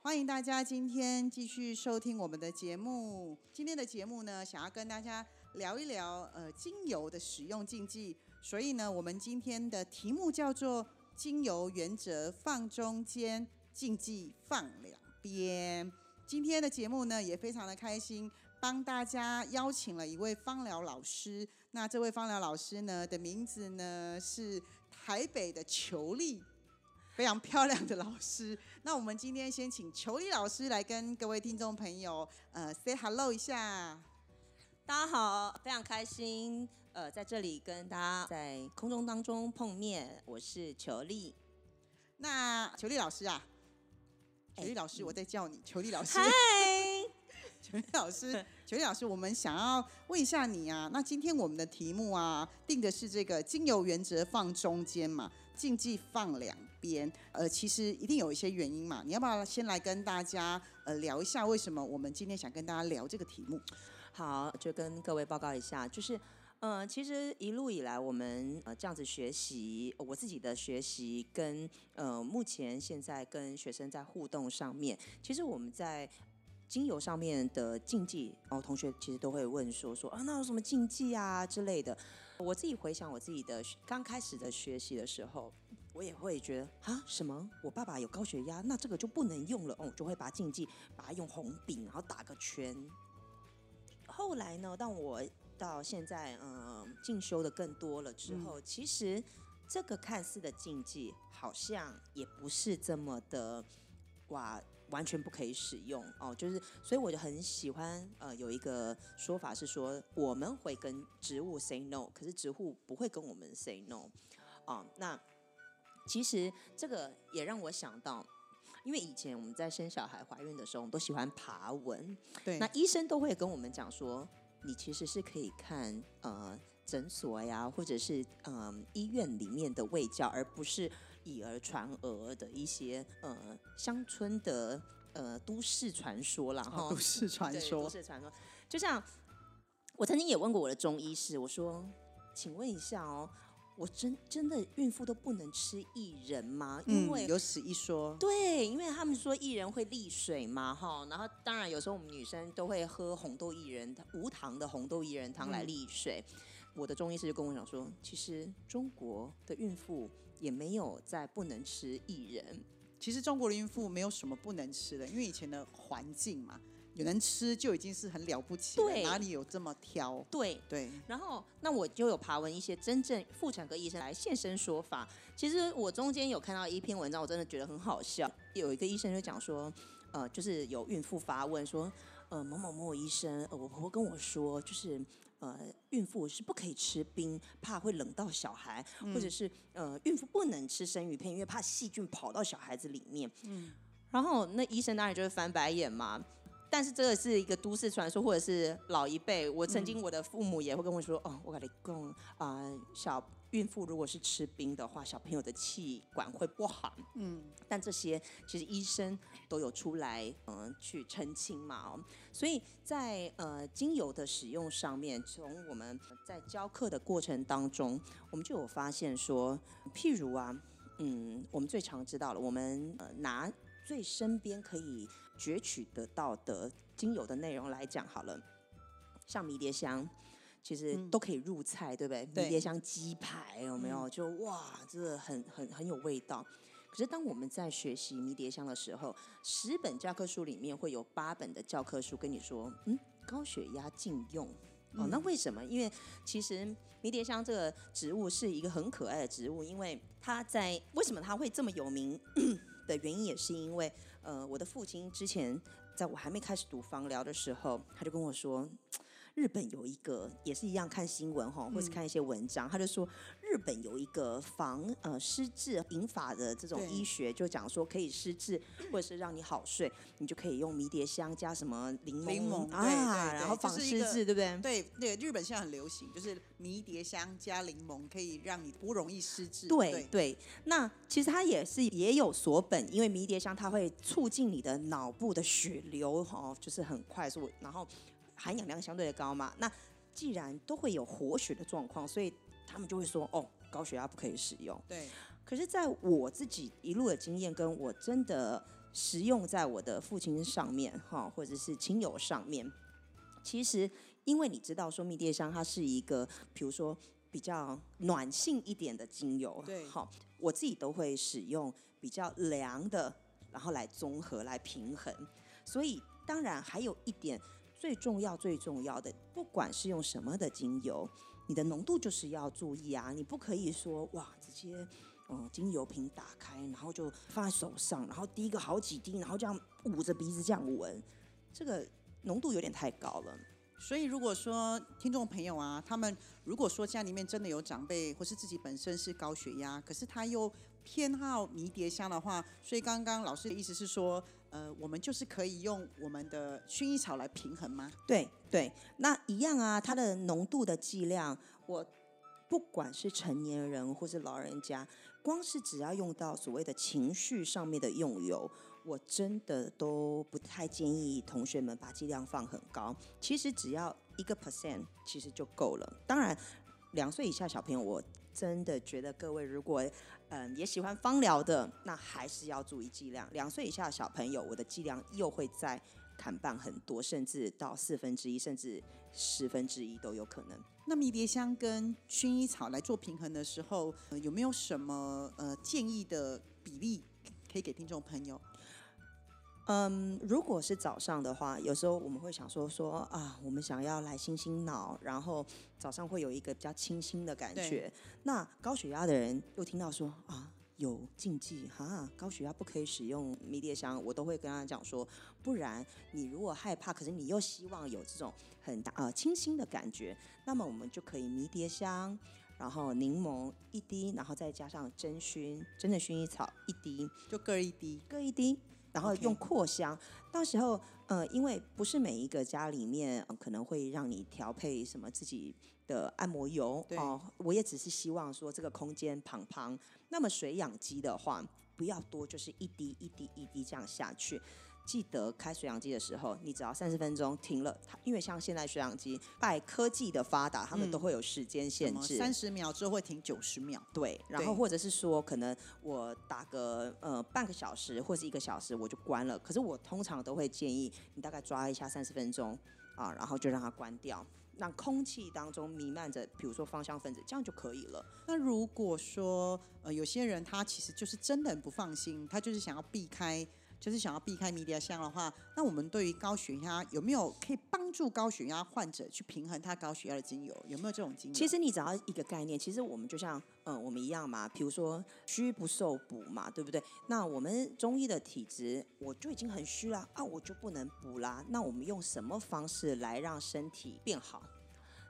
欢迎大家今天继续收听我们的节目。今天的节目呢，想要跟大家聊一聊呃精油的使用禁忌，所以呢，我们今天的题目叫做“精油原则放中间，禁忌放两边”。今天的节目呢，也非常的开心，帮大家邀请了一位芳疗老师。那这位芳疗老师呢的名字呢是台北的裘丽。非常漂亮的老师，那我们今天先请裘丽老师来跟各位听众朋友，呃，say hello 一下。大家好，非常开心，呃，在这里跟大家在空中当中碰面，我是裘丽。那裘丽老师啊，裘丽老师，我在叫你，裘丽老师。嗨，裘丽老师，裘丽老师，我们想要问一下你啊，那今天我们的题目啊，定的是这个精油原则放中间嘛，禁忌放两边。呃，其实一定有一些原因嘛，你要不要先来跟大家呃聊一下，为什么我们今天想跟大家聊这个题目？好，就跟各位报告一下，就是，呃，其实一路以来，我们呃这样子学习，我自己的学习跟呃目前现在跟学生在互动上面，其实我们在。精油上面的禁忌，然后同学其实都会问说说啊，那有什么禁忌啊之类的。我自己回想我自己的刚开始的学习的时候，我也会觉得啊，什么？我爸爸有高血压，那这个就不能用了哦，就会把禁忌把它用红笔，然后打个圈。后来呢，当我到现在嗯进修的更多了之后，其实这个看似的禁忌，好像也不是这么的哇。完全不可以使用哦，就是所以我就很喜欢呃有一个说法是说我们会跟植物 say no，可是植物不会跟我们 say no 啊。那其实这个也让我想到，因为以前我们在生小孩、怀孕的时候，我们都喜欢爬文，对，那医生都会跟我们讲说，你其实是可以看呃诊所呀，或者是嗯、呃、医院里面的卫教，而不是。以讹传讹的一些呃乡村的呃都市传说啦，哈、都市传说都，市传说。就像我曾经也问过我的中医师，我说，请问一下哦，我真真的孕妇都不能吃薏仁吗？因为、嗯，有此一说，对，因为他们说薏仁会利水嘛，哈，然后当然有时候我们女生都会喝红豆薏仁无糖的红豆薏仁汤来利水。我的中医师就跟我讲说，其实中国的孕妇也没有在不能吃薏仁，其实中国的孕妇没有什么不能吃的，因为以前的环境嘛，有人吃就已经是很了不起了，对哪里有这么挑？对。对，然后，那我就有爬文一些真正妇产科医生来现身说法。其实我中间有看到一篇文章，我真的觉得很好笑。有一个医生就讲说，呃，就是有孕妇发问说，呃，某某某医生，呃，我婆婆跟我说，就是呃，孕妇是不可以吃冰，怕会冷到小孩，或者是呃，孕妇不能吃生鱼片，因为怕细菌跑到小孩子里面。嗯，然后那医生当然就会翻白眼嘛。但是这个是一个都市传说，或者是老一辈。我曾经我的父母也会跟我说：“哦，我跟你讲啊，小孕妇如果是吃冰的话，小朋友的气管会不好。”嗯，但这些其实医生都有出来嗯、呃去澄清嘛哦，所以在呃精油的使用上面，从我们在教课的过程当中，我们就有发现说，譬如啊，嗯，我们最常知道了，我们呃拿最身边可以攫取得到的精油的内容来讲好了，像迷迭香。其实嗯都可以入菜，对不对？对迷迭香鸡排有没有？就哇，这个很很很有味道。可是当我们在学习迷迭香的时候，十本教科书里面会有八本的教科书跟你说，嗯，高血压禁用。哦，那为什么？因为其实迷迭香这个植物是一个很可爱的植物，因为它在为什么它会这么有名的原因，也是因为呃，我的父亲之前在我还没开始读芳疗的时候，他就跟我说，日本有一个也是一样看新闻哈，或是看一些文章，他就说日本有一个防呃失智引法的这种医学，就讲说可以失智或者是让你好睡，你就可以用迷迭香加什么柠檬柠檬对啊，然后防失智，对不对？对对，日本现在很流行，就是迷迭香加柠檬，可以让你不容易失智。对对，那其实它也是也有所本，因为迷迭香它会促进你的脑部的血流，哦，就是很快速，然后含氧量相对的高嘛。那既然都会有活血的状况，所以他们就会说，哦，高血压不可以使用。对可是，在我自己一路的经验，跟我真的实用在我的父亲上面，哈，或者是亲友上面，其实因为你知道说蜜迭香它是一个，比如说比较暖性一点的精油，对好，我自己都会使用比较凉的，然后来综合来平衡。所以当然还有一点最重要最重要的，不管是用什么的精油，你的浓度就是要注意啊，你不可以说哇直接。嗯，精油瓶打开，然后就放在手上，然后滴个好几滴，然后这样捂着鼻子这样闻，这个浓度有点太高了。所以如果说听众朋友啊，他们如果说家里面真的有长辈，或是自己本身是高血压，可是他又偏好迷迭香的话，所以刚刚老师的意思是说，呃，我们就是可以用我们的薰衣草来平衡吗？对对，那一样啊，它的浓度的剂量，我不管是成年人或是老人家，光是只要用到所谓的情绪上面的用油，我真的都不太建议同学们把剂量放很高。其实只要一个 percent，其实就够了。当然，两岁以下小朋友，我真的觉得各位如果嗯也喜欢芳疗的，那还是要注意剂量。两岁以下的小朋友，我的剂量又会在砍半很多，甚至到四分之一，甚至十分之一都有可能。那迷迭香跟薰衣草来做平衡的时候，有没有什么呃建议的比例可以给听众朋友？嗯，如果是早上的话，有时候我们会想说说啊，我们想要来清清脑，然后早上会有一个比较清新的感觉。那高血压的人又听到说啊，有禁忌哈，高血压不可以使用迷迭香，我都会跟他讲说，不然你如果害怕，可是你又希望有这种很大呃清新的感觉，那么我们就可以迷迭香。然后柠檬一滴，然后再加上真薰，真的薰衣草一滴，就各一滴。各一滴，然后用扩香。到时候，呃，因为不是每一个家里面、呃可能会让你调配什么自己的按摩油对哦，我也只是希望说这个空间胖胖。那么水养鸡的话，不要多，就是一滴一滴一滴这样下去。记得开水氧机的时候，你只要三十分钟停了，它因为像现在水氧机拜科技的发达，他们嗯都会有时间限制，三十秒之后会停九十秒。对，然后或者是说，可能我打个呃半个小时或是一个小时我就关了。可是我通常都会建议你大概抓一下三十分钟啊，然后就让它关掉，让空气当中弥漫着，比如说芳香分子，这样就可以了。那如果说呃有些人他其实就是真的很不放心，他就是想要避开，就是想要避开迷迭香的话，那我们对于高血压有没有可以帮助高血压患者去平衡他高血压的精油？有没有这种精油？其实你只要一个概念，其实我们就像嗯、我们一样嘛，比如说虚不受补嘛，对不对？那我们中医的体质，我就已经很虚了啊，我就不能补啦。那我们用什么方式来让身体变好？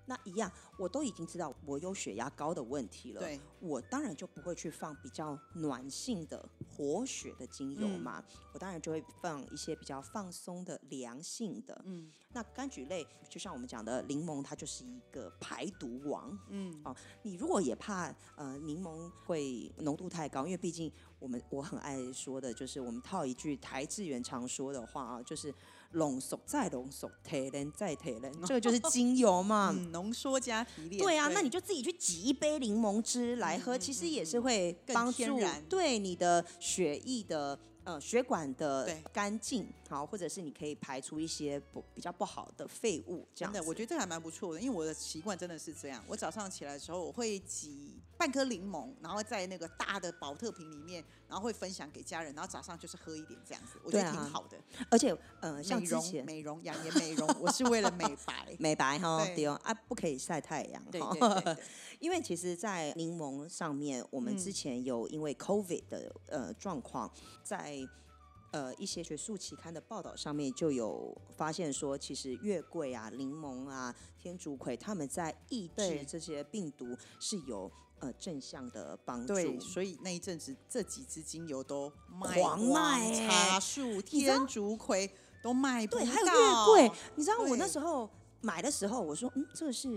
那一样，我都已经知道我有血压高的问题了，对，我当然就不会去放比较暖性的活血的精油嗯嘛，我当然就会放一些比较放松的凉性的。嗯那柑橘类，就像我们讲的柠檬，它就是一个排毒王。嗯，哦，你如果也怕呃柠檬会浓度太高，因为毕竟我们我很爱说的就是我们套一句台志远常说的话啊，就是浓缩再浓缩，提炼再提炼，这个就是精油嘛。嗯，浓缩加提炼。对啊，那你就自己去挤一杯柠檬汁来喝，嗯其实也是会更帮助对你的血液的呃血管的对干净，好，或者是你可以排出一些不比较不好的废物，这样子。真的，我觉得这还蛮不错的，因为我的习惯真的是这样。我早上起来的时候，我会挤半颗柠檬，然后在那个大的保特瓶里面，然后会分享给家人，然后早上就是喝一点这样子，我觉得挺好的。而且呃，像之前。美容、养颜美容，我是为了美白。美白哈，对。对哦啊，不可以晒太阳哈。因为其实，在柠檬上面，我们嗯之前有因为 COVID 的呃状况，在呃一些学术期刊的报道上面就有发现说，其实月桂啊、柠檬啊、天竺葵，它们在抑制对。这些病毒是有呃正向的帮助。对，所以那一阵子这几支精油都卖狂光卖欸茶树、天竺葵都卖不对，到，还有月桂，你知道我那时候买的时候，我说嗯，这是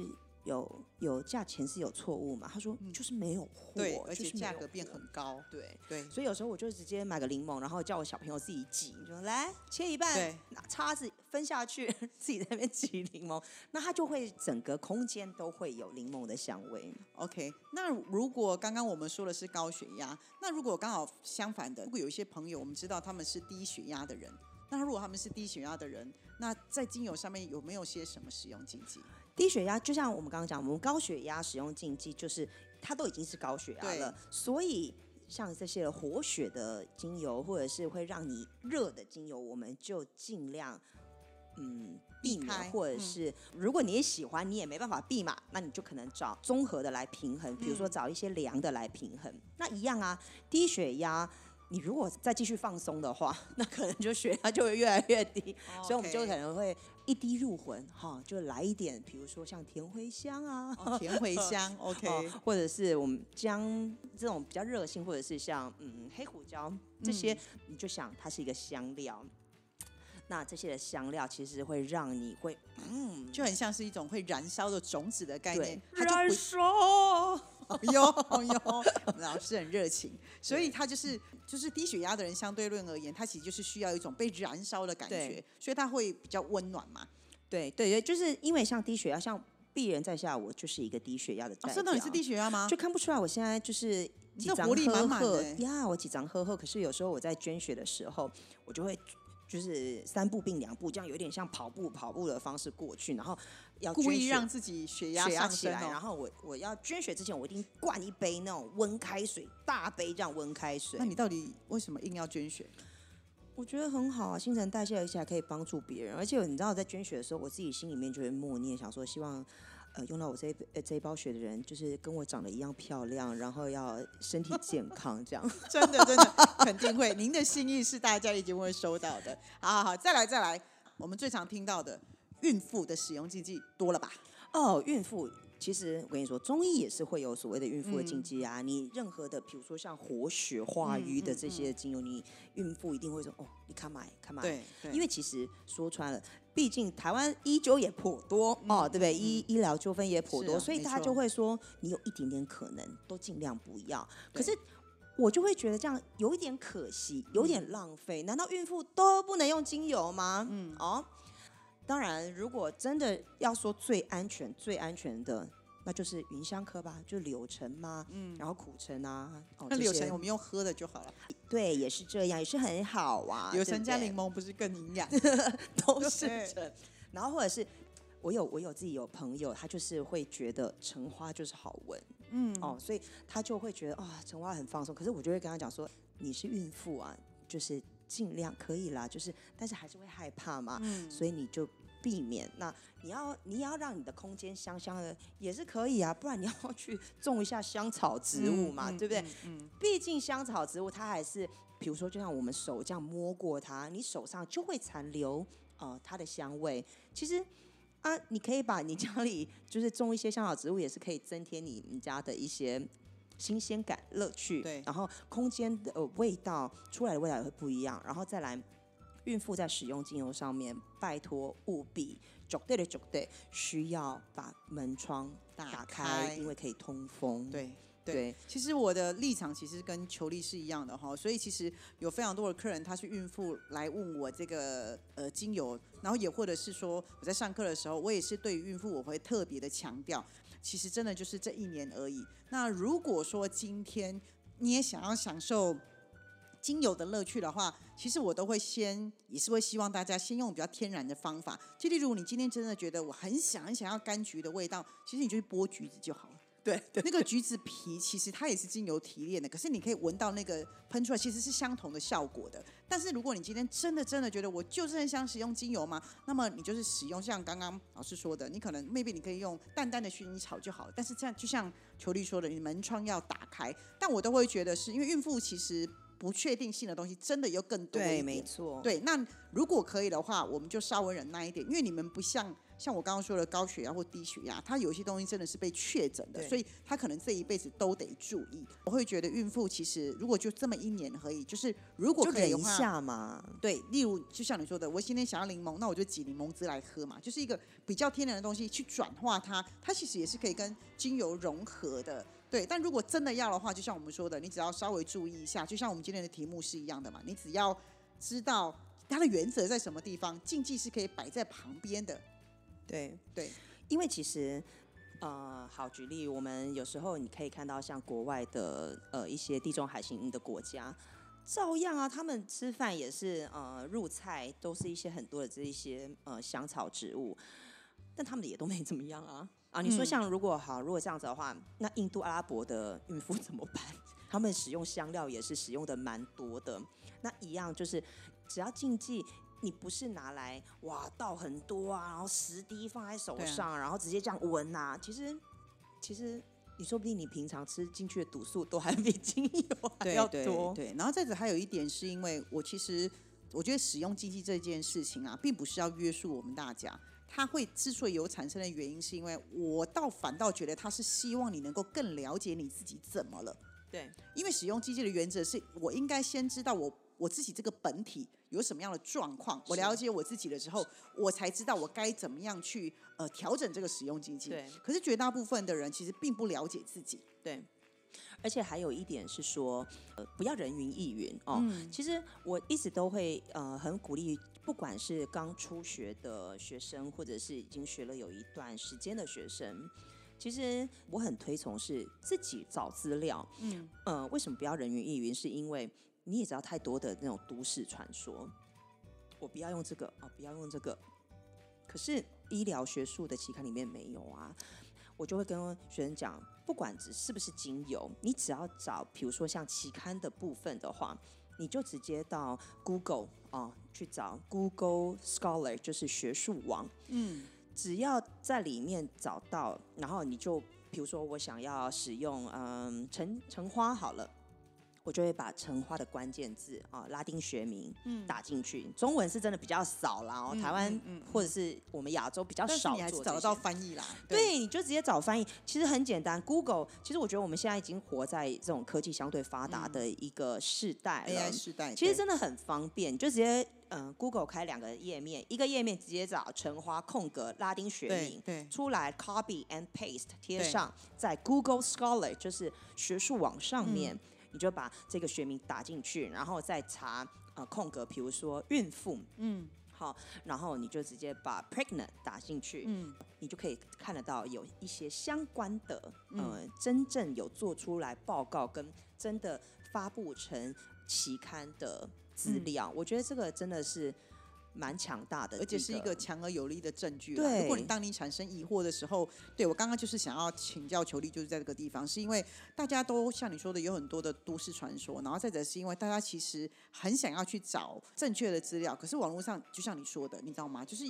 有有价钱是有错误嘛？他说就是没有货，嗯对，而且价格变很高，对。对。所以有时候我就直接买个柠檬，然后叫我小朋友自己挤，就说来切一半对，拿叉子分下去，自己在那边挤柠檬，那它就会整个空间都会有柠檬的香味。OK，那如果刚刚我们说的是高血压，那如果刚好相反的，如果有一些朋友我们知道他们是低血压的人，那如果他们是低血压的人，那在精油上面有没有些什么使用禁忌？低血压就像我们刚刚讲，我们高血压使用禁忌就是它都已经是高血压了，所以像这些活血的精油，或者是会让你热的精油，我们就尽量嗯避免，或者嗯是、如果你也喜欢，你也没办法避嘛，那你就可能找综合的来平衡，比如说嗯找一些凉的来平衡。那一样啊，低血压。你如果再继续放松的话，那可能就血压就会越来越低。所以我们就可能会一滴入魂哈，就来一点，比如说像甜茴香啊，哦甜茴香，OK，哦或者是我们姜这种比较热性，或者是像嗯黑胡椒这些，嗯你就想它是一个香料。那这些的香料其实会让你会嗯，就很像是一种会燃烧的种子的概念，，它就不烧。哎呦哎呦，老师很热情，所以他就是就是低血压的人，相对论而言，他其实就是需要一种被燃烧的感觉，所以他会比较温暖嘛。对对对，就是因为像低血压，像鄙人在下，我就是一个低血压的代哦，表。真的你是低血压吗？就看不出来，我现在就是几张这活力满满的欸呵呀，我几张喝喝。可是有时候我在捐血的时候，我就会就是三步并两步，这样有点像跑步跑步的方式过去，然后要故意让自己血压血压上起来，然哦。后我我要捐血之前，我一定灌一杯那种温开水，大杯这样温开水那。你到底为什么硬要捐血？我觉得很好啊，新陈代谢，而且还可以帮助别人。而且你知道，我在捐血的时候，我自己心里面就会默念，想说希望。呃，用到我这一呃这一包血的人，就是跟我长得一样漂亮，然后要身体健康，这样。真的真的肯定会，您的心意是大家一定会收到的。好好好，再来再来，我们最常听到的孕妇的使用禁忌多了吧？哦，孕妇其实我跟你说，中医也是会有所谓的孕妇的禁嗯忌啊。你任何的，比如说像活血化嗯瘀的嗯这些精油，你孕妇一定会说哦，你看买看买。对因为其实说穿了，毕竟台湾医纠也颇多哦，对不对？医医疗纠纷也颇多，所以大家就会说，你有一点点可能，都尽量不要。可是我就会觉得这样有一点可惜，有点嗯浪费。难道孕妇都不能用精油吗？嗯，哦，当然，如果真的要说最安全、最安全的。那就是芸香科吧，就柳橙嘛，嗯，然后苦橙啊，哦，那柳橙我们用喝的就好了，对，也是这样，也是很好啊。柳橙加柠檬不是更营养？都是橙，然后或者是我有我有自己有朋友，他就是会觉得橙花就是好闻，嗯，哦，所以他就会觉得啊、橙花很放松。可是我就会跟他讲说，你是孕妇啊，就是尽量可以啦，就是但是还是会害怕嘛，嗯所以你就避免。那你要你也要让你的空间香香的也是可以啊，不然你要去种一下香草植物嘛，嗯对不对？？嗯嗯毕竟香草植物它还是，比如说就像我们手这样摸过它，你手上就会残留呃它的香味。其实啊，你可以把你家里就是种一些香草植物，也是可以增添你们家的一些新鲜感、乐趣。对然后空间的、呃、味道出来的味道也会不一样。然后再来，孕妇在使用精油上面，拜托务必绝对的绝对需要把门窗打打开，因为可以通风。对。对对，其实我的立场其实跟球力是一样的哈，所以其实有非常多的客人，他是孕妇来问我这个呃精油，然后也或者是说我在上课的时候，我也是对于孕妇我会特别的强调，其实真的就是这一年而已。那如果说今天你也想要享受精油的乐趣的话，其实我都会先也是会希望大家先用比较天然的方法，就例如你今天真的觉得我很想很想要柑橘的味道，其实你就去剥橘子就好了。对对那个橘子皮其实它也是精油提炼的，可是你可以闻到那个喷出来其实是相同的效果的。但是如果你今天真的真的觉得我就是很想使用精油嘛，那么你就是使用像刚刚老师说的，你可能 maybe 你可以用淡淡的薰衣草就好了。但是这样就像球丽说的，你门窗要打开，但我都会觉得是因为孕妇其实不确定性的东西真的又更多一对，没错。对，那如果可以的话，我们就稍微忍耐一点，因为你们不像像我刚刚说的高血压或低血压，它有些东西真的是被确诊的，所以他可能这一辈子都得注意。我会觉得孕妇其实如果就这么一年而已，就是如果可以的话，下嘛。对，例如就像你说的，我今天想要柠檬，那我就挤柠檬汁来喝嘛，就是一个比较天然的东西去转化它，它其实也是可以跟精油融合的。对，但如果真的要的话，就像我们说的，你只要稍微注意一下，就像我们今天的题目是一样的嘛，你只要知道它的原则在什么地方，禁忌是可以摆在旁边的。对，对，因为其实。呃，好，举例，我们有时候你可以看到像国外的呃一些地中海型的国家，照样啊，他们吃饭也是呃入菜都是一些很多的这一些呃香草植物，但他们也都没怎么样啊啊！你说嗯像如果好，如果这样子的话，那印度阿拉伯的孕妇怎么办？他们使用香料也是使用的蛮多的，那一样就是只要禁忌。你不是拿来哇倒很多啊，然后十滴放在手上，然后直接这样闻呐、其实其实你说不定你平常吃进去的毒素都还比精油还要多。对，然后再者还有一点是因为我其实我觉得使用禁忌这件事情啊，并不是要约束我们大家。它会之所以有产生的原因，是因为我倒反倒觉得它是希望你能够更了解你自己怎么了。对因为使用机器的原则是我应该先知道我我自己这个本体有什么样的状况，我了解我自己了之后，我才知道我该怎么样去呃调整这个使用经济。对可是绝大部分的人其实并不了解自己。对，而且还有一点是说，呃，不要人云亦云哦。嗯其实我一直都会呃很鼓励，不管是刚初学的学生，或者是已经学了有一段时间的学生。其实我很推崇是自己找资料，嗯，呃，为什么不要人云亦云？是因为你也知道太多的那种都市传说，我不要用这个哦，不要用这个。可是医疗学术的期刊里面没有啊，我就会跟学生讲，不管只是不是精油，你只要找，比如说像期刊的部分的话，你就直接到 Google 哦去找 Google Scholar，就是学术网，嗯，只要在里面找到，然后你就比如说我想要使用嗯橙橙花好了。我就会把橙花的关键字啊、拉丁学名嗯。打进去，中文是真的比较少啦台湾或者是我们亚洲比较但是少你还是找得到些翻译啦。对，你就直接找翻译，其实很简单。Google，其实我觉得我们现在已经活在这种科技相对发达的一个世代了。，AI 时代，其实对。真的很方便，你就直接嗯、呃 Google 开两个页面，一个页面直接找橙花空格拉丁学名出来，copy and paste 贴对。上，在 Google Scholar 就是学术网上面，嗯你就把这个学名打进去，然后再查呃空格，比如说孕妇，嗯好，然后你就直接把 pregnant 打进去，嗯你就可以看得到有一些相关的嗯呃，真正有做出来报告跟真的发布成期刊的资嗯料。我觉得这个真的是蛮强大的，而且是一个强而有力的证据。对如果你当你产生疑惑的时候，对我刚刚就是想要请教球力，就是在这个地方，是因为大家都像你说的有很多的都市传说，然后再者是因为大家其实很想要去找正确的资料，可是网络上就像你说的，你知道吗？就是。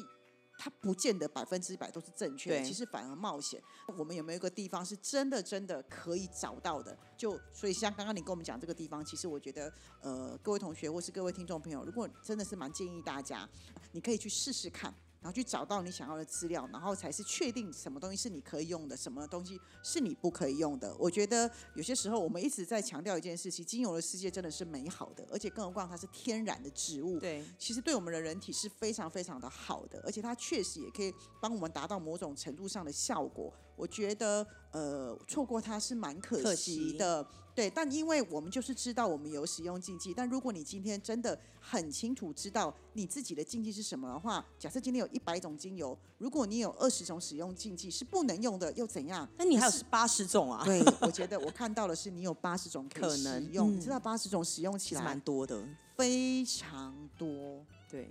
它不见得百分之百都是正确的，其实反而冒险。我们有没有一个地方是真的真的可以找到的？就所以像刚刚你跟我们讲这个地方，其实我觉得，呃，各位同学或是各位听众朋友，如果真的是蛮建议大家，你可以去试试看，然后去找到你想要的资料，然后才是确定什么东西是你可以用的，什么东西是你不可以用的。我觉得有些时候我们一直在强调一件事情，精油的世界真的是美好的，而且更何况它是天然的植物，对其实对我们的人体是非常非常的好的，而且它确实也可以帮我们达到某种程度上的效果。我觉得，呃，错过它是蛮可可惜惜的。对，但因为我们就是知道我们有使用禁忌，但如果你今天真的很清楚知道你自己的禁忌是什么的话，假设今天有一百种精油，如果你有二十种使用禁忌是不能用的，又怎样？那你还有八十种啊，对，我觉得我看到的是你有八十种可能用，嗯你知道八十种使用起来蛮多的。非常多。对，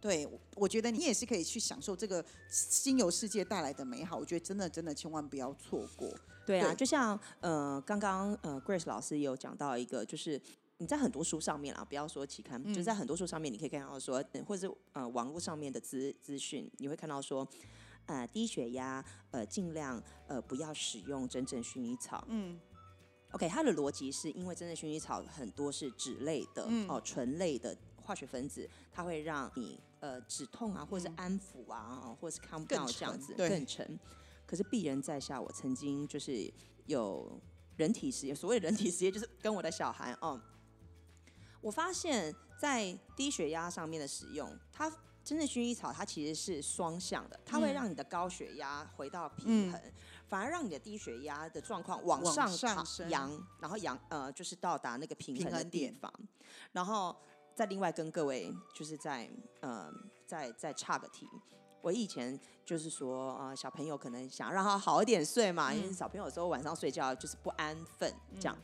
对，我我觉得你也是可以去享受这个精油世界带来的美好。我觉得真的真的千万不要错过。对啊，对就像呃，刚刚呃，Grace 老师也有讲到一个，就是你在很多书上面啦，不要说期刊，就在很多书上面，你可以看到说，呃或者是呃网络上面的资资讯，你会看到说，呃，低血压，呃，尽量呃不要使用真正薰衣草。嗯 OK，它的逻辑是因为真正薰衣草很多是脂类的，嗯哦，醇类的化学分子，它会让你呃止痛啊，或者是安抚啊，或者是 calm 更 down 这样子沉对。更沉。可是鄙人在下，我曾经就是有人体实验，所谓人体实验就是跟我的小孩哦，我发现在低血压上面的使用，它真正薰衣草它其实是双向的，它会嗯让你的高血压回到平衡，反而让你的低血压的状况往上扬，然后扬呃就是到达那个平平衡的点。地方，然后再另外跟各位就是在呃再再岔个题。我以前就是说，呃，小朋友可能想让他好一点睡嘛，因为嗯小朋友有时候晚上睡觉就是不安分，这样。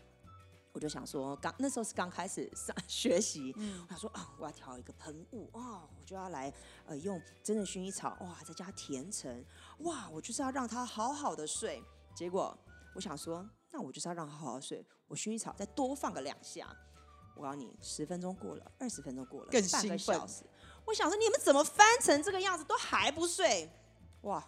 我就想说，刚那时候是刚开始上学习，嗯我想说啊，我要调一个喷雾啊，我就要来呃用真的薰衣草哇，再加甜橙哇，我就是要让他好好的睡。结果我想说，那我就是要让他好好睡，我薰衣草再多放个两下。我告诉你，十分钟过了，二十分钟过了，更半个兴奋小时。我想说，你们怎么翻成这个样子都还不睡？哇，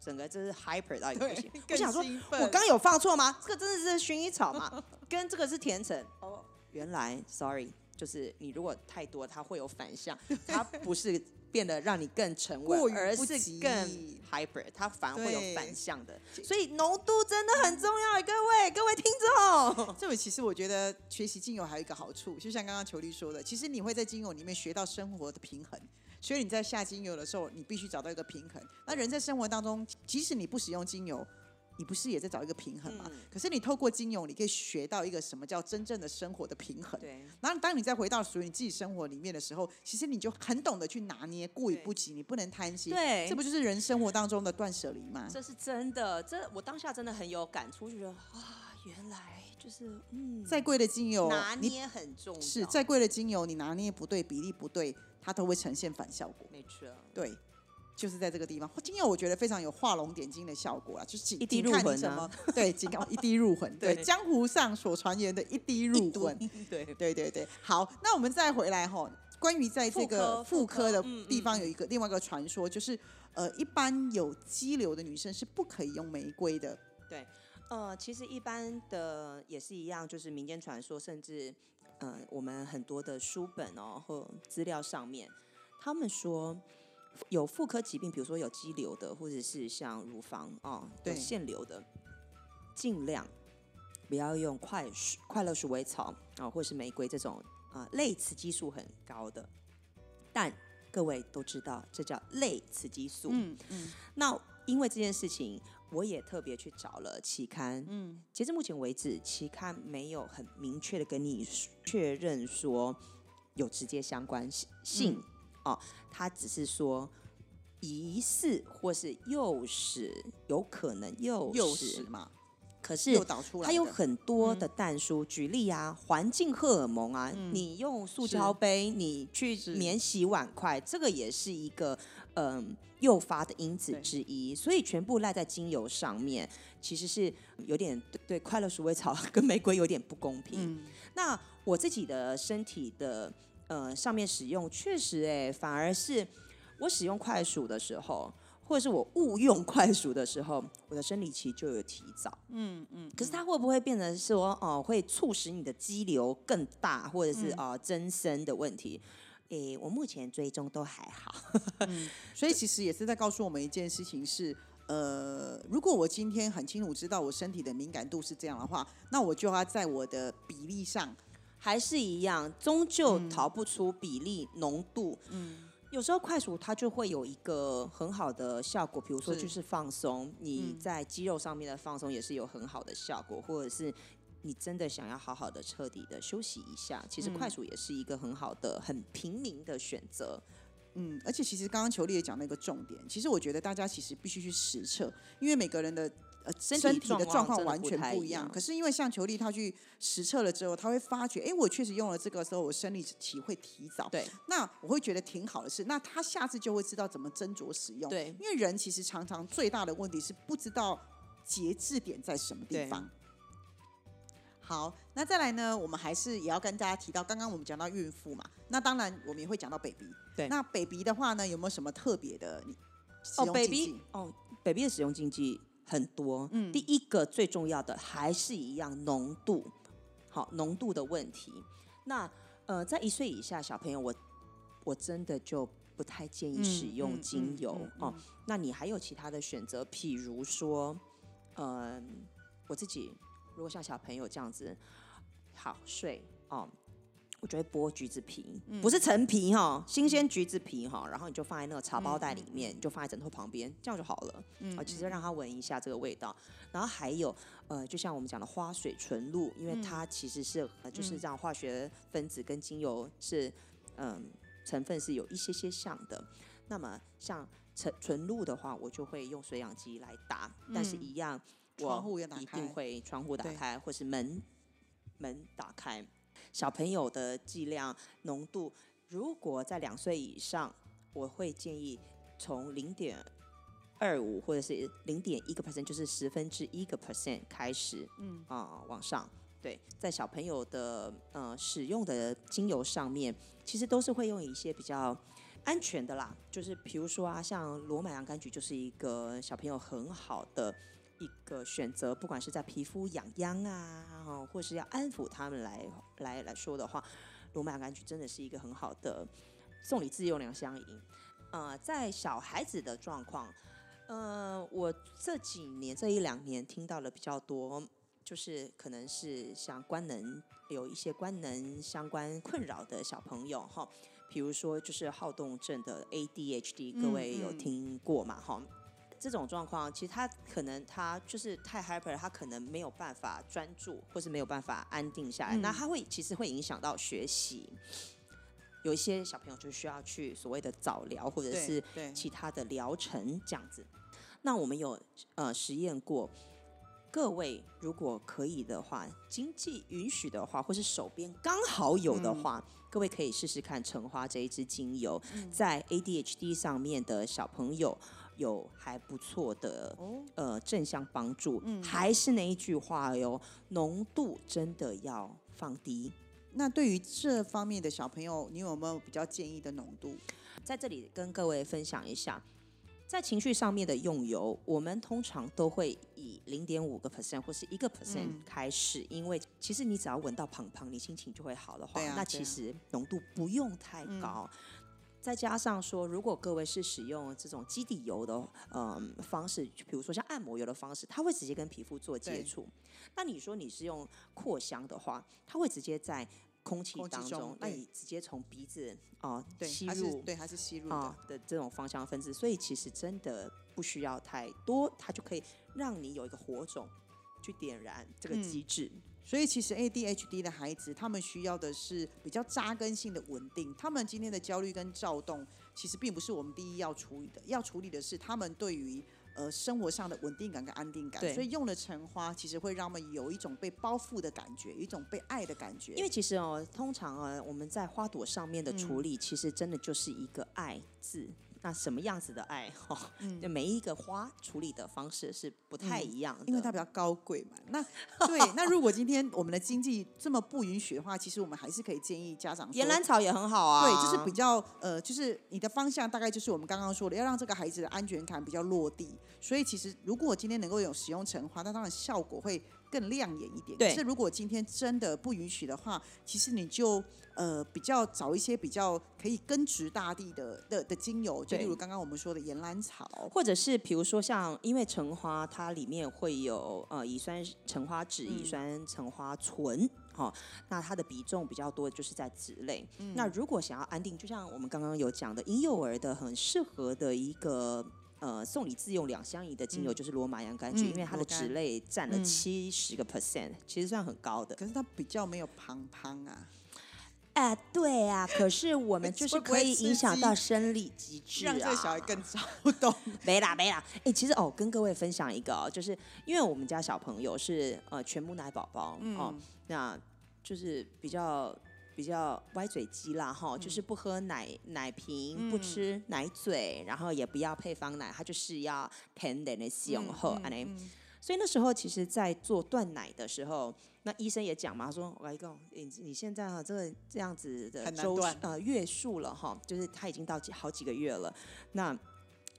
整个就是 hyper 到一个不行。我想说，我刚有放错吗？这个真的是薰衣草吗？跟这个是甜橙。哦，原来，sorry，就是你如果太多，它会有反向，它不是变得让你更沉稳，而是更 hyper，它反而会有反向的。所以浓度真的很重要，各位各位听众。这位其实我觉得学习精油还有一个好处，就像刚刚球丽说的，其实你会在精油里面学到生活的平衡。所以你在下精油的时候，你必须找到一个平衡。那人在生活当中，即使你不使用精油，你不是也在找一个平衡吗？嗯可是你透过精油，你可以学到一个什么叫真正的生活的平衡。对，然后当你再回到属于你自己生活里面的时候，其实你就很懂得去拿捏，过于不及，你不能贪心。对这不就是人生活当中的断舍离吗？这是真的，这我当下真的很有感触，就觉得啊，原来就是嗯，再贵的精油，拿捏很重要，是再贵的精油，你拿捏不对，比例不对，它都会呈现反效果。没错。对，就是在这个地方，精油我觉得非常有画龙点睛的效果啦，就是仅一滴仅看入魂啊。你怎么对，仅看一滴入魂，对，对。江湖上所传言的一滴入魂，对，对对对。好，那我们再回来哈，关于在这个妇妇科科的嗯地方嗯。有一个另外一个传说，就是呃，一般有肌瘤的女生是不可以用玫瑰的。对，呃，其实一般的也是一样，就是民间传说，甚至呃，我们很多的书本哦或资料上面，他们说有妇科疾病，比如说有肌瘤的，或者是像乳房哦有对腺瘤的，尽量不要用快鼠快乐鼠尾草啊、或是玫瑰这种啊、类雌激素很高的，但各位都知道，这叫类雌激素。嗯嗯那因为这件事情，我也特别去找了期刊。嗯，截至目前为止，期刊没有很明确的跟你确认说有直接相关性、哦，他只是说疑似或是诱使，有可能诱诱使使嘛，可是。它有很多的淡书，举例啊，环境荷尔蒙啊，你用塑胶杯，你去免洗碗筷，这个也是一个嗯诱发的因子之一，所以全部赖在精油上面，其实是有点对对快乐鼠尾草 跟玫瑰有点不公平。嗯那我自己的身体的呃上面使用，确实哎，反而是我使用快鼠的时候，或者是我误用 快鼠的时候，我的生理期就有提早。嗯嗯，可是它会不会变成说，哦、会促使你的肌瘤更大，或者是嗯呃增生的问题？诶，我目前追踪都还好。所以其实也是在告诉我们一件事情是。呃，如果我今天很清楚知道我身体的敏感度是这样的话，那我就要在我的比例上，还是一样，终究逃不出比例、浓度。嗯，有时候快速它就会有一个很好的效果，比如说就是放松，你嗯。在肌肉上面的放松也是有很好的效果，或者是你真的想要好好的彻底的休息一下，其实嗯。快速也是一个很好的、很平民的选择。嗯，而且其实刚刚球丽也讲那个重点，其实我觉得大家其实必须去实测，因为每个人的呃身身体的状况完全不一样。可是因为像球丽他去实测了之后，他会发觉，哎，我确实用了这个时候，我生理期会提早。对那我会觉得挺好的是，那他下次就会知道怎么斟酌使用。对因为人其实常常最大的问题是不知道节制点在什么地方。好，那再来呢？我们还是也要跟大家提到，刚刚我们讲到孕妇嘛，那当然我们也会讲到 baby。对那 baby 的话呢，有没有什么特别的哦用禁忌，baby，哦，baby 的使用禁忌很多。嗯第一个最重要的还是一样浓度，好浓度的问题。那呃，在一岁以下小朋友，我我真的就不太建议使用精油哦。那你还有其他的选择？譬如说，嗯，我自己如果像小朋友这样子好睡哦。我就会剥橘子皮，不是陈皮哈，新鲜橘子皮哈，然后你就放在那个茶包袋里面，你就放在枕头旁边，这样就好了。啊，其实让它闻一下这个味道。然后还有，呃，就像我们讲的花水纯露，因为它其实是呃，就是这样化学分子跟精油是嗯成分是有一些些像的。那么像纯纯露的话，我就会用水氧机来打，但是一样，我一定会窗户打开，或是门门打开。小朋友的剂量浓度，如果在两岁以上，我会建议从零点二五或者是零点一个 percent，就是十分之一个 percent 开始，嗯啊往上。对，在小朋友的呃使用的精油上面，其实都是会用一些比较安全的啦，就是比如说啊，像罗马洋甘菊就是一个小朋友很好的。一个选择，不管是在皮肤痒痒啊，或是要安抚他们来来来说的话，罗马柑橘真的是一个很好的送礼自用两相宜。呃，在小孩子的状况，呃，我这几年这一两年听到了比较多，就是可能是像官能有一些官能相关困扰的小朋友哈，比如说就是好动症的 ADHD，各位有听过嘛？哈。这种状况，其实他可能他就是太 hyper，他可能没有办法专注，或是没有办法安定下来。那他会其实会影响到学习。有一些小朋友就需要去所谓的早疗，或者是其他的疗程这样子。那我们有呃实验过，各位如果可以的话，经济允许的话，或是手边刚好有的话，各位可以试试看橙花这一支精油，在 ADHD 上面的小朋友。有还不错的呃正向帮助，还是那一句话哟，浓度真的要放低。那对于这方面的小朋友，你有没有比较建议的浓度？在这里跟各位分享一下，在情绪上面的用油，我们通常都会以零点五个 percent 或是一个 percent 开始，因为其实你只要闻到胖胖，你心情就会好的话，那其实浓度不用太高。再加上说，如果各位是使用这种基底油的嗯方式，比如说像按摩油的方式，它会直接跟皮肤做接触。那你说你是用扩香的话，它会直接在空气当中，那你直接从鼻子啊吸入，对，它是吸入的的这种芳香分子，所以其实真的不需要太多，它就可以让你有一个火种去点燃这个机制。所以其实 ADHD 的孩子，他们需要的是比较扎根性的稳定。他们今天的焦虑跟躁动，其实并不是我们第一要处理的。要处理的是他们对于呃生活上的稳定感跟安定感。所以用了橙花，其实会让他们有一种被包覆的感觉，一种被爱的感觉。因为其实哦，通常啊，我们在花朵上面的处理，其实真的就是一个爱字。那什么样子的爱 哈？就每一个花处理的方式是不太一样的，因为它比较高贵嘛。那对，那如果今天我们的经济这么不允许的话，其实我们还是可以建议家长，岩兰草也很好啊。对，就是比较呃，就是你的方向大概就是我们刚刚说的，要让这个孩子的安全感比较落地。所以其实如果今天能够有使用橙花，那当然效果会。更亮眼一点。可是如果今天真的不允许的话，其实你就呃比较找一些比较可以根植大地的的的精油，就例如刚刚我们说的岩兰草，或者是比如说像因为橙花它里面会有呃乙酸橙花酯、乙酸橙花醇，哈，那它的比重比较多，就是在脂类。那如果想要安定，就像我们刚刚有讲的婴幼儿的很适合的一个。呃，送礼自用两相宜的精油就是罗马洋甘菊，因为它的脂类占了七十个 percent，其实算很高的。可是它比较没有胖胖啊。哎，对啊，可是我们就是 可以影响到生理机制啊，让这个小孩更躁动。没 啦没啦，哎，其实哦，跟各位分享一个哦，就是因为我们家小朋友是呃全母奶宝宝哦，那就是比较。比较歪嘴鸡啦哈，就是不喝奶奶瓶，不吃奶嘴，然后也不要配方奶，他就是要甜的那种喝安尼。所以那时候其实，在做断奶的时候，那医生也讲嘛，他说我来讲，你你现在哈这个这样子的周呃月数了哈，就是他已经到几好几个月了，那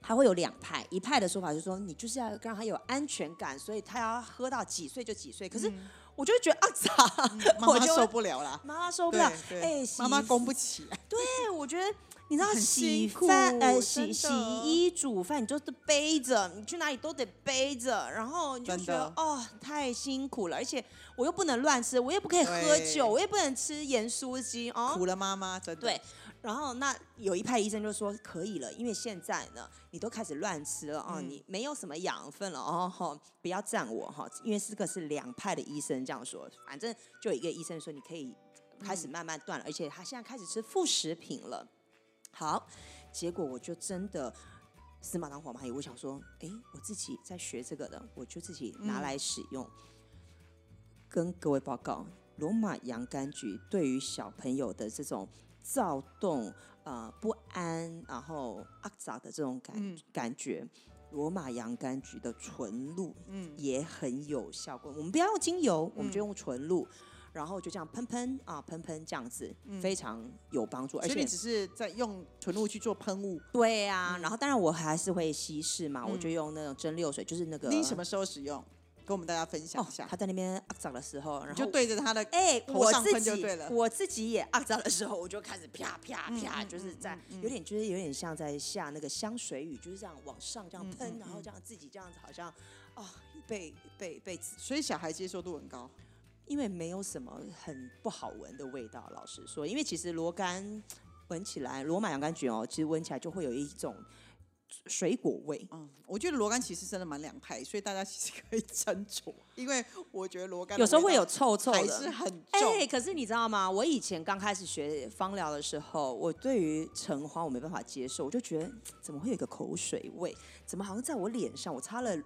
他会有两派，一派的说法就是说，你就是要让他有安全感，所以他要喝到几岁就几岁，可是。我就会觉得啊咋，妈妈受不了啦，妈妈受不了，对哎、洗妈妈供不起来。对，我觉得你知道洗饭呃洗洗衣煮饭，你就是背着，你去哪里都得背着，然后你就真觉得哦太辛苦了，而且我又不能乱吃，我也不可以喝酒，我也不能吃盐酥鸡哦。苦了妈妈，真的。对，然后那有一派医生就说可以了，因为现在呢，你都开始乱吃了哦，嗯你没有什么养分了哦，吼，不要赞我哈，因为这个是两派的医生这样说，反正就有一个医生说你可以开始慢慢断了，而且他现在开始吃副食品了。好，结果我就真的。死马当活马医，我想说，哎，我自己在学这个的，我就自己拿来使用。跟各位报告，罗马洋甘菊对于小朋友的这种躁动、呃不安，然后阿杂的这种感、嗯感觉，罗马洋甘菊的纯露嗯，也很有效果。我们不要用精油，我们就嗯用纯露，然后就这样喷喷啊喷喷这样子，非常有帮助。而且你只是在用纯露去做喷雾，对啊，然后当然我还是会稀释嘛，我就用那种蒸馏水，就是那个嗯你什么时候使用？跟我们大家分享哦一下。他在那边阿杂的时候，然后就对着他的哎、我自己就对了我自己也肮脏的时候，我就开始啪啪嗯啪，就是在、有点就是有点像在下那个香水雨，就是这样往上这样喷，然后这样自己这样子好像啊、被被被所以小孩接受度很高。因为没有什么很不好闻的味道，老实说，因为其实罗干闻起来，罗马洋甘菊哦，其实闻起来就会有一种水果味。嗯，我觉得罗甘其实真的蛮两派，所以大家其实可以斟酌，因为我觉得罗甘有时候会有臭臭的，还是很哎、重。可是你知道吗？我以前刚开始学芳疗的时候，我对于橙花我没办法接受，我就觉得怎么会有一个口水味？怎么好像在我脸上？我擦了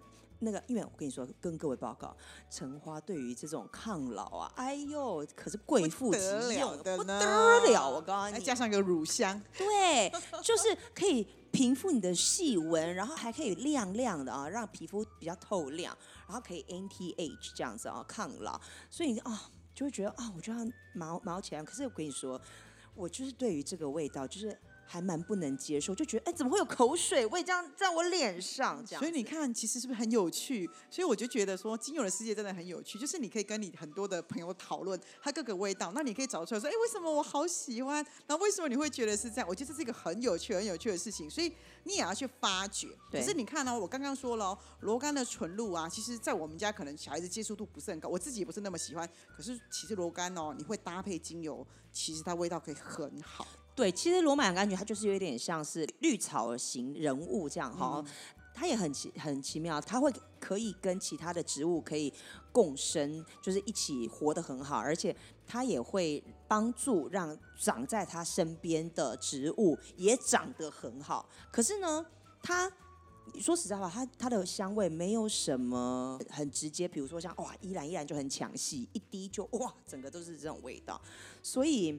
那个，因为我跟你说，跟各位报告，橙花对于这种抗老啊，哎呦，可是贵妇级用不的呢得了！我告诉你，再加上一个乳香，对，就是可以平复你的细纹，然后还可以亮亮的啊，让皮肤比较透亮，然后可以 NTH 这样子啊，抗老，所以你啊就会觉得啊，我就要毛毛起来。可是我跟你说，我就是对于这个味道就是。还蛮不能接受，就觉得哎，怎么会有口水味这样在我脸上？这样，所以你看，其实是不是很有趣？所以我就觉得说，精油的世界真的很有趣，就是你可以跟你很多的朋友讨论它各个味道，那你可以找出来说，哎，为什么我好喜欢？那为什么你会觉得是这样？我觉得这是一个很有趣、很有趣的事情，所以你也要去发掘。可是你看呢、我刚刚说了哦，罗甘的纯露啊，其实在我们家可能小孩子接触度不是很高，我自己也不是那么喜欢。可是其实罗甘哦，你会搭配精油，其实它味道可以很好。对，其实罗马洋甘菊它就是有点像是绿草型人物这样哈。它也很奇很奇妙，它会可以跟其他的植物可以共生，就是一起活得很好，而且它也会帮助让长在它身边的植物也长得很好。可是呢，它说实在话，它它的香味没有什么很直接，比如说像哇依兰依兰就很抢戏，一滴就哇整个都是这种味道，所以。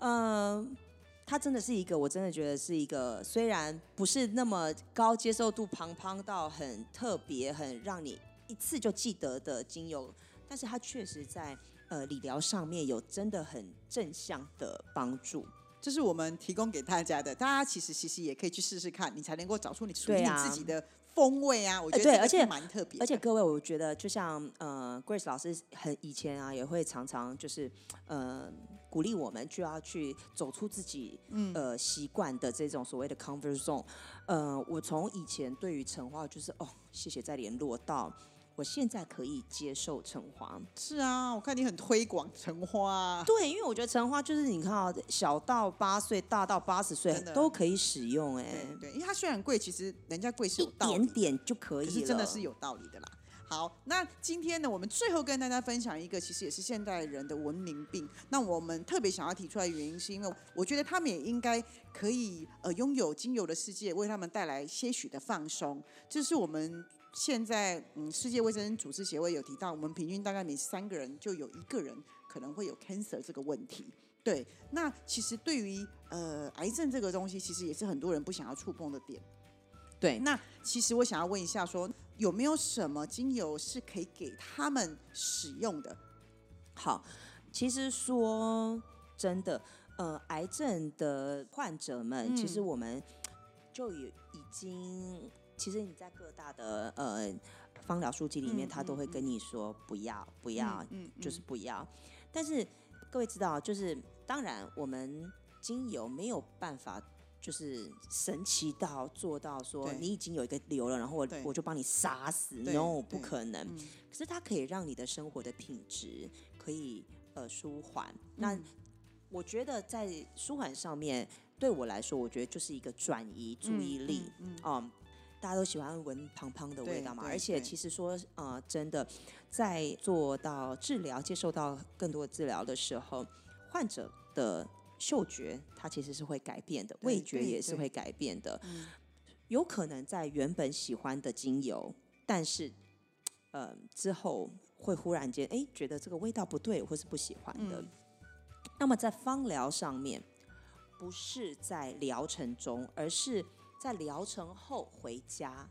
嗯，它真的是一个，我真的觉得是一个，虽然不是那么高接受度，胖胖到很特别，很让你一次就记得的精油，但是它确实在呃理疗上面有真的很正向的帮助。这是我们提供给大家的，大家其实其实也可以去试试看，你才能够找出你属于你自己的风味啊。我觉得对而且蛮特别，而且各位，我觉得就像呃，Grace 老师很以前啊，也会常常就是呃鼓励我们就要去走出自己呃习惯的这种所谓的 comfort zone。呃，我从以前对于橙花就是哦，谢谢再联络到。我现在可以接受橙花，是啊，我看你很推广橙花、啊，对，因为我觉得橙花就是你看啊，小到八岁，大到八十岁都可以使用、哎，对对，因为它虽然贵，其实人家贵是有道理一，点点就可以了。可是真的是有道理的啦。好，那今天呢，我们最后跟大家分享一个，其实也是现代人的文明病。那我们特别想要提出来的原因，是因为我觉得他们也应该可以呃拥有精油的世界，为他们带来些许的放松。这是我们现在嗯世界卫生组织协会有提到，我们平均大概每三个人就有一个人可能会有 cancer 这个问题。对，那其实对于呃癌症这个东西，其实也是很多人不想要触碰的点。对，那其实我想要问一下说有没有什么精油是可以给他们使用的？好，其实说真的，呃，癌症的患者们，其实嗯我们就有已经其实你在各大的呃芳疗书籍里面，嗯他都会嗯跟你说不要不要，嗯，嗯就是不要。但是各位知道，就是当然我们精油没有办法。就是神奇到做到说你已经有一个瘤了，然后我我就帮你杀死，no 不可能。嗯可是它可以让你的生活的品质可以呃舒缓。那嗯我觉得在舒缓上面，对我来说，我觉得就是一个转移注意力。嗯大家都喜欢闻胖胖的味道嘛，而且其实说呃，真的在做到治疗、接受到更多治疗的时候，患者的嗅觉它其实是会改变的，味觉也是会改变的。嗯有可能在原本喜欢的精油，但是呃之后会忽然间哎觉得这个味道不对，或是不喜欢的。嗯那么在芳疗上面，不是在疗程中，而是在疗程后回家，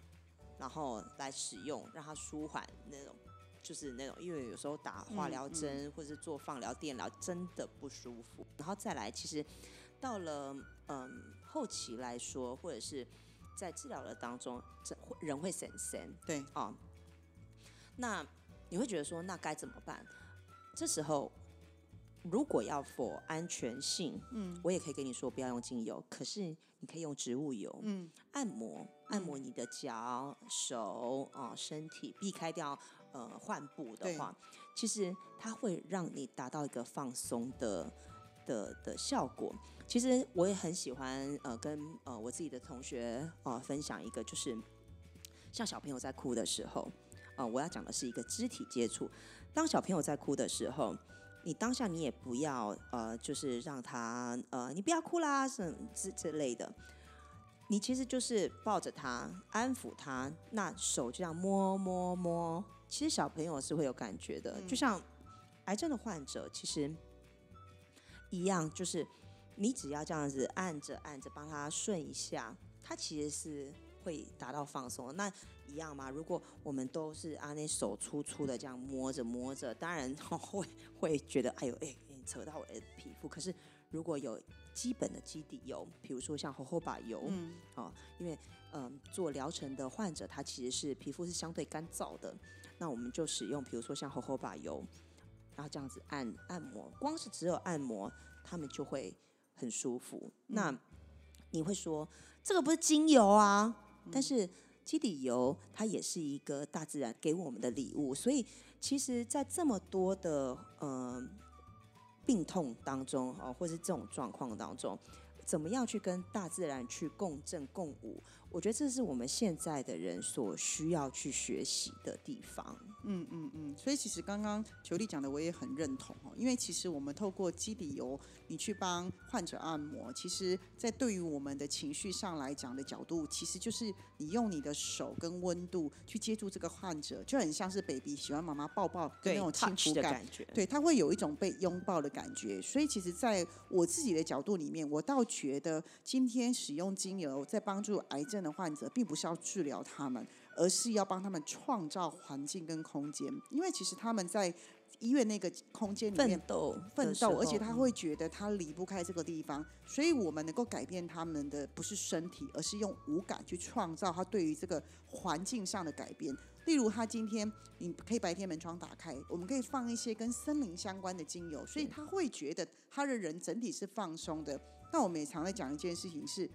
然后来使用，让它舒缓那种。就是那种，因为有时候打化疗嗯针、或者是做放疗、电疗，真的不舒服。然后再来，其实到了嗯后期来说，或者是在治疗的当中，人会神神对，啊。那你会觉得说，那该怎么办？这时候如果要 for 安全性，嗯我也可以跟你说不要用精油，可是你可以用植物油，嗯按摩按摩你的脚、手啊、身体，避开掉呃换步的话，其实它会让你达到一个放松的的的效果。其实我也很喜欢呃跟呃我自己的同学呃分享一个，就是像小朋友在哭的时候，呃我要讲的是一个肢体接触。当小朋友在哭的时候，你当下你也不要呃，就是让他呃，你不要哭啦，什之之类的。你其实就是抱着他，安抚他，那手这样摸摸摸，其实小朋友是会有感觉的。就像癌症的患者，其实一样，就是你只要这样子按着按着，帮他顺一下，他其实是会达到放松。那一样嘛，如果我们都是啊那手粗粗的这样摸着摸着，当然 会会觉得哎呦哎，你扯到我的皮肤。可是如果有基本的基底油，比如说像荷荷巴油，嗯哦，因为嗯、做疗程的患者他其实是皮肤是相对干燥的，那我们就使用比如说像荷荷巴油，然后这样子按按摩，光是只有按摩，他们就会很舒服。那你会说这个不是精油啊？但是基底油它也是一个大自然给我们的礼物，所以其实，在这么多的呃病痛当中哦，或是这种状况当中，怎么样去跟大自然去共振共舞？我觉得这是我们现在的人所需要去学习的地方。嗯嗯嗯，所以其实刚刚裘丽讲的我也很认同哦，因为其实我们透过基底油，你去帮患者按摩，其实在对于我们的情绪上来讲的角度，其实就是你用你的手跟温度去接触这个患者，就很像是 baby 喜欢妈妈抱抱跟那种幸福感。的感觉，对，他会有一种被拥抱的感觉，所以其实在我自己的角度里面，我倒觉得今天使用精油在帮助癌症的患者，并不是要治疗他们，而是要帮他们创造环境跟空间，因为其实他们在医院那个空间里面奋斗奋斗，而且他嗯会觉得他离不开这个地方，所以我们能够改变他们的不是身体，而是用五感去创造他对于这个环境上的改变。例如，他今天你可以白天门窗打开，我们可以放一些跟森林相关的精油，所以他会觉得他的人整体是放松的。那我们也常在讲一件事情是，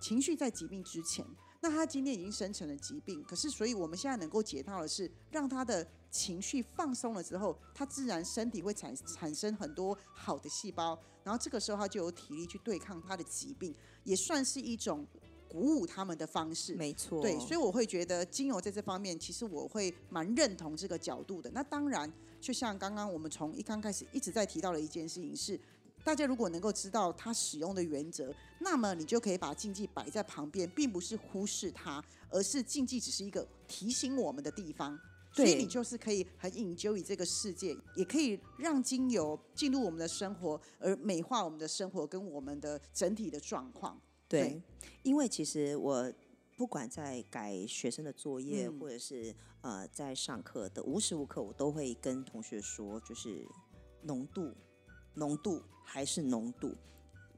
情绪在疾病之前，那他今天已经生成了疾病，可是所以我们现在能够解套的是，让他的情绪放松了之后，他自然身体会产产生很多好的细胞，然后这个时候他就有体力去对抗他的疾病，也算是一种鼓舞他们的方式。没错，对，所以我会觉得精油在这方面，其实我会蛮认同这个角度的。那当然，就像刚刚我们从一刚开始一直在提到的一件事情是，大家如果能够知道它使用的原则，那么你就可以把禁忌摆在旁边，并不是忽视它，而是禁忌只是一个提醒我们的地方。所以你就是可以很引咎于这个世界，也可以让精油进入我们的生活，而美化我们的生活跟我们的整体的状况。对对，因为其实我不管在改学生的作业，嗯或者是呃在上课的无时无刻，我都会跟同学说，就是浓度，浓度还是浓度，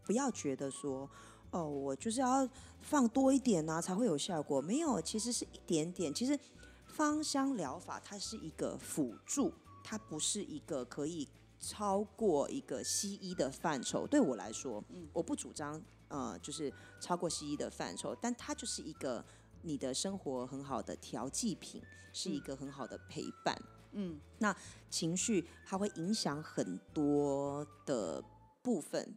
不要觉得说哦，我就是要放多一点呢、才会有效果。没有，其实是一点点。其实芳香疗法它是一个辅助，它不是一个可以超过一个西医的范畴。对我来说，我不主张呃，就是超过西医的范畴，但它就是一个你的生活很好的调剂品，是一个很好的陪伴。那情绪它会影响很多的部分，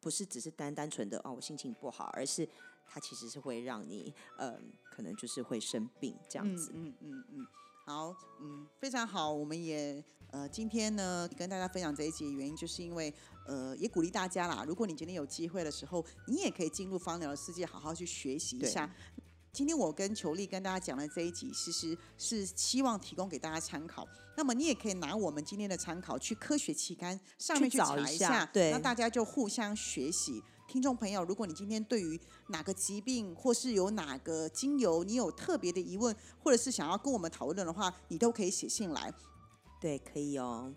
不是只是单单纯的哦，我心情不好，而是它其实是会让你呃，可能就是会生病这样子。嗯嗯嗯，好，嗯，非常好。我们也呃，今天呢跟大家分享这一集的，原因就是因为呃，也鼓励大家啦。如果你今天有机会的时候，你也可以进入芳疗的世界，好好去学习一下。今天我跟裘丽跟大家讲的这一集，其实是希望提供给大家参考。那么你也可以拿我们今天的参考去科学期刊上面去查一找一下对那大家就互相学习。听众朋友，如果你今天对于哪个疾病，或是有哪个精油，你有特别的疑问，或者是想要跟我们讨论的话，你都可以写信来。对，可以哦，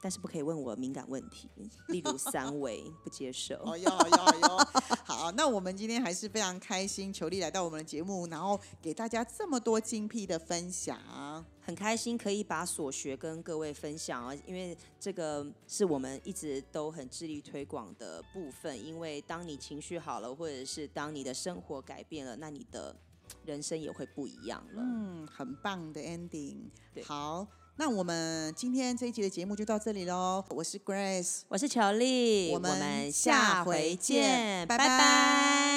但是不可以问我敏感问题，例如三维不接受。哦哟哦哟哦哟，好，那我们今天还是非常开心，球力来到我们的节目，然后给大家这么多精辟的分享。很开心可以把所学跟各位分享啊，因为这个是我们一直都很致力推广的部分。因为当你情绪好了，或者是当你的生活改变了，那你的人生也会不一样了。嗯，很棒的 ending。好，那我们今天这一集的节目就到这里喽。我是 Grace，我是乔丽，我我们们下下回回见。见，拜拜。拜拜